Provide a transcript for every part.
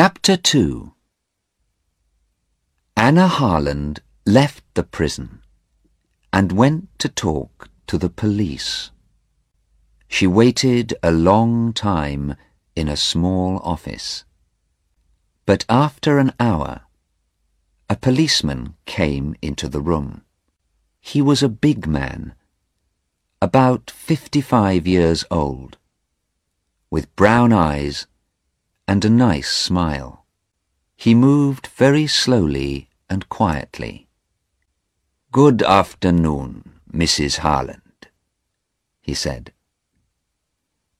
Chapter 2 Anna Harland left the prison and went to talk to the police. She waited a long time in a small office. But after an hour, a policeman came into the room. He was a big man, about fifty-five years old, with brown eyes and a nice smile. He moved very slowly and quietly. Good afternoon, Mrs. Harland, he said.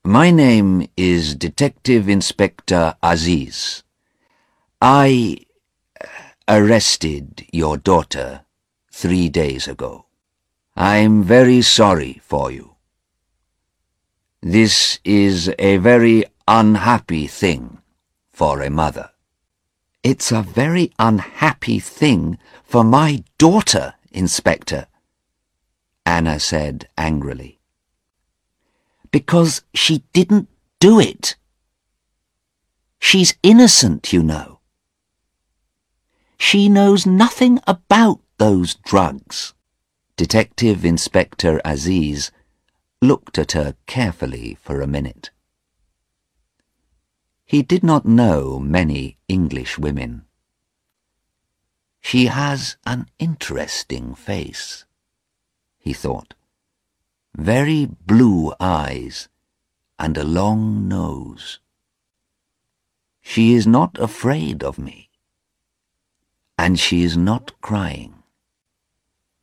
My name is Detective Inspector Aziz. I uh, arrested your daughter three days ago. I'm very sorry for you. This is a very unhappy thing for a mother. It's a very unhappy thing for my daughter, Inspector, Anna said angrily. Because she didn't do it. She's innocent, you know. She knows nothing about those drugs. Detective Inspector Aziz looked at her carefully for a minute. He did not know many English women. She has an interesting face, he thought. Very blue eyes and a long nose. She is not afraid of me and she is not crying.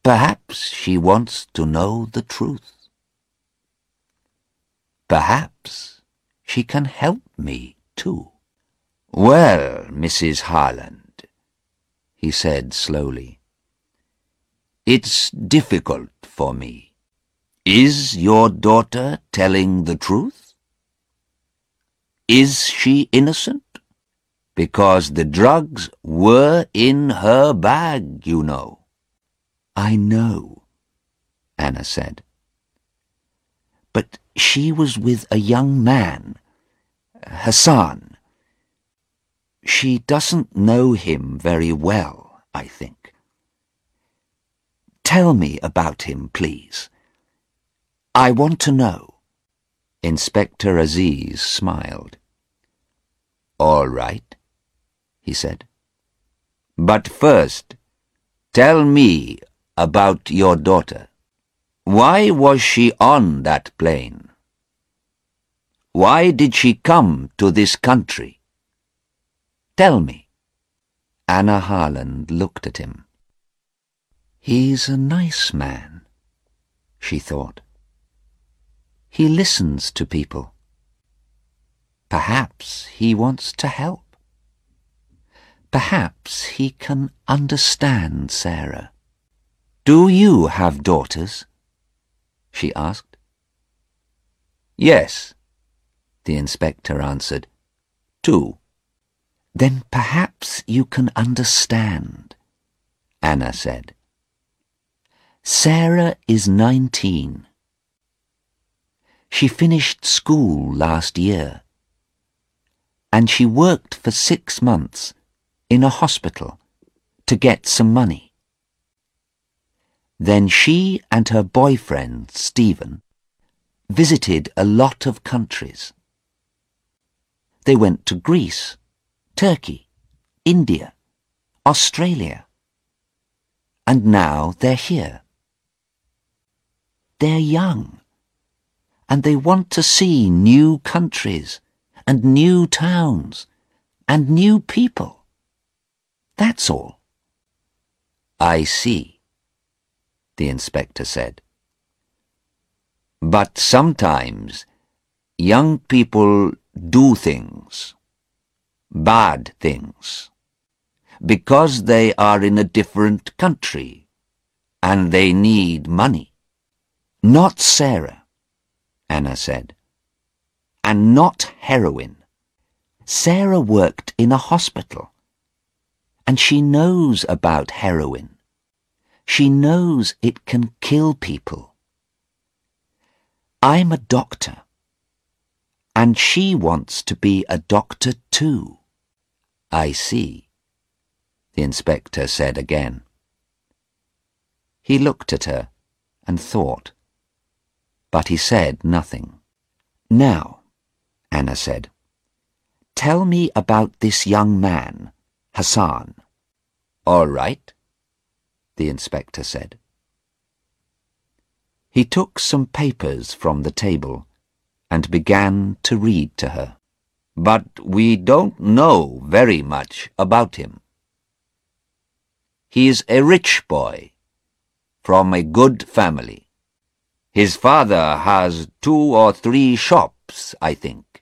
Perhaps she wants to know the truth. Perhaps she can help me too. Well, Mrs. Harland, he said slowly, it's difficult for me. Is your daughter telling the truth? Is she innocent? because the drugs were in her bag, you know. I know, Anna said. But she was with a young man, Hassan. She doesn't know him very well, I think. Tell me about him, please. I want to know. Inspector Aziz smiled. All right he said. But first, tell me about your daughter. Why was she on that plane? Why did she come to this country? Tell me. Anna Harland looked at him. He's a nice man, she thought. He listens to people. Perhaps he wants to help. Perhaps he can understand Sarah. Do you have daughters? she asked. Yes, the inspector answered. Two. Then perhaps you can understand, Anna said. Sarah is nineteen. She finished school last year, and she worked for six months in a hospital to get some money. Then she and her boyfriend, Stephen, visited a lot of countries. They went to Greece, Turkey, India, Australia. And now they're here. They're young, and they want to see new countries and new towns and new people. That's all. I see, the inspector said. But sometimes young people do things, bad things, because they are in a different country and they need money. Not Sarah, Anna said, and not heroin. Sarah worked in a hospital and she knows about heroin. She knows it can kill people. I'm a doctor, and she wants to be a doctor too. I see, the inspector said again. He looked at her and thought, but he said nothing. Now, Anna said, tell me about this young man, Hassan. All right, the inspector said. He took some papers from the table and began to read to her. But we don't know very much about him. He is a rich boy from a good family. His father has two or three shops, I think.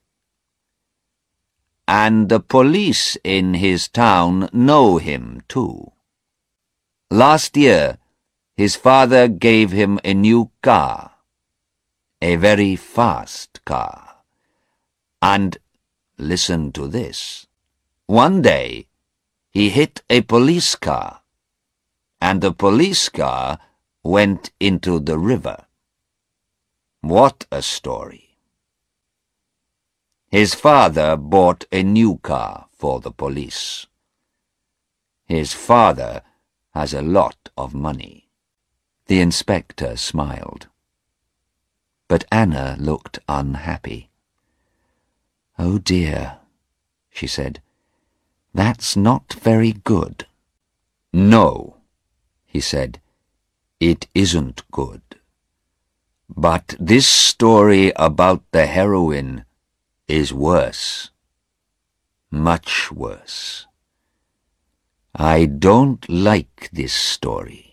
And the police in his town know him too. Last year, his father gave him a new car, a very fast car. And listen to this. One day, he hit a police car, and the police car went into the river. What a story. His father bought a new car for the police. His father has a lot of money. The inspector smiled. But Anna looked unhappy. Oh dear, she said. That's not very good. No, he said. It isn't good. But this story about the heroin is worse. Much worse. I don't like this story.